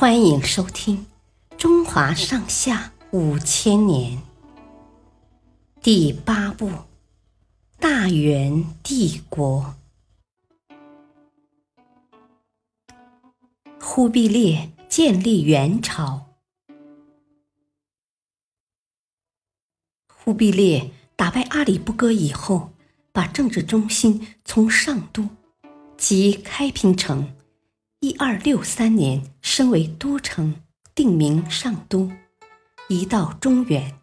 欢迎收听《中华上下五千年》第八部《大元帝国》。忽必烈建立元朝。忽必烈打败阿里不哥以后，把政治中心从上都即开平城。一二六三年升为都城，定名上都，移到中原。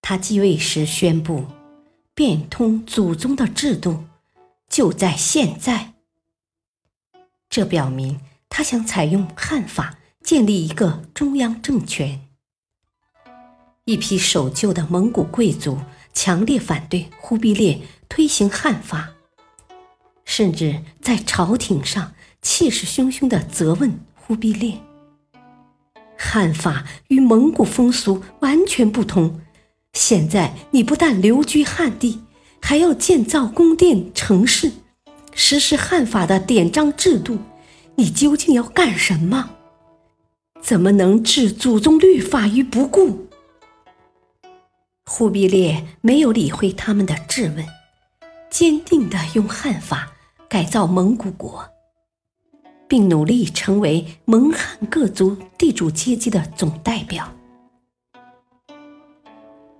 他继位时宣布，变通祖宗的制度，就在现在。这表明他想采用汉法建立一个中央政权。一批守旧的蒙古贵族强烈反对忽必烈推行汉法，甚至在朝廷上。气势汹汹的责问忽必烈：“汉法与蒙古风俗完全不同，现在你不但留居汉地，还要建造宫殿城市，实施汉法的典章制度，你究竟要干什么？怎么能置祖宗律法于不顾？”忽必烈没有理会他们的质问，坚定地用汉法改造蒙古国。并努力成为蒙汉各族地主阶级的总代表。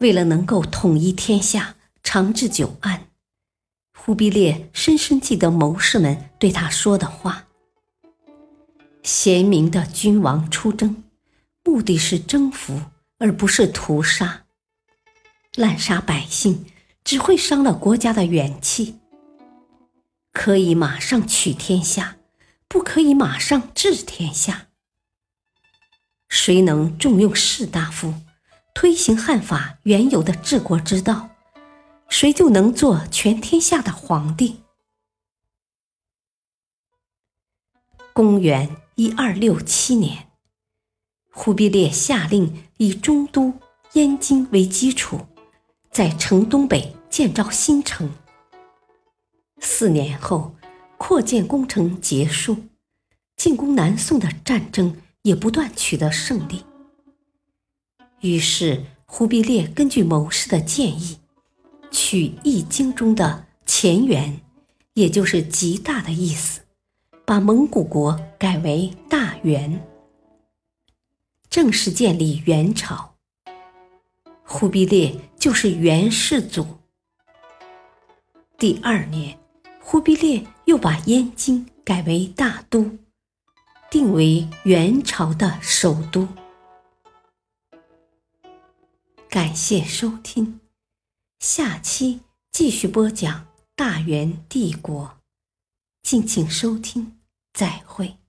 为了能够统一天下、长治久安，忽必烈深深记得谋士们对他说的话：“贤明的君王出征，目的是征服，而不是屠杀。滥杀百姓只会伤了国家的元气。可以马上取天下。”可以马上治天下。谁能重用士大夫，推行汉法原有的治国之道，谁就能做全天下的皇帝。公元一二六七年，忽必烈下令以中都燕京为基础，在城东北建造新城。四年后。扩建工程结束，进攻南宋的战争也不断取得胜利。于是，忽必烈根据谋士的建议，取《易经》中的“乾元”，也就是极大的意思，把蒙古国改为大元，正式建立元朝。忽必烈就是元世祖。第二年。忽必烈又把燕京改为大都，定为元朝的首都。感谢收听，下期继续播讲大元帝国，敬请收听，再会。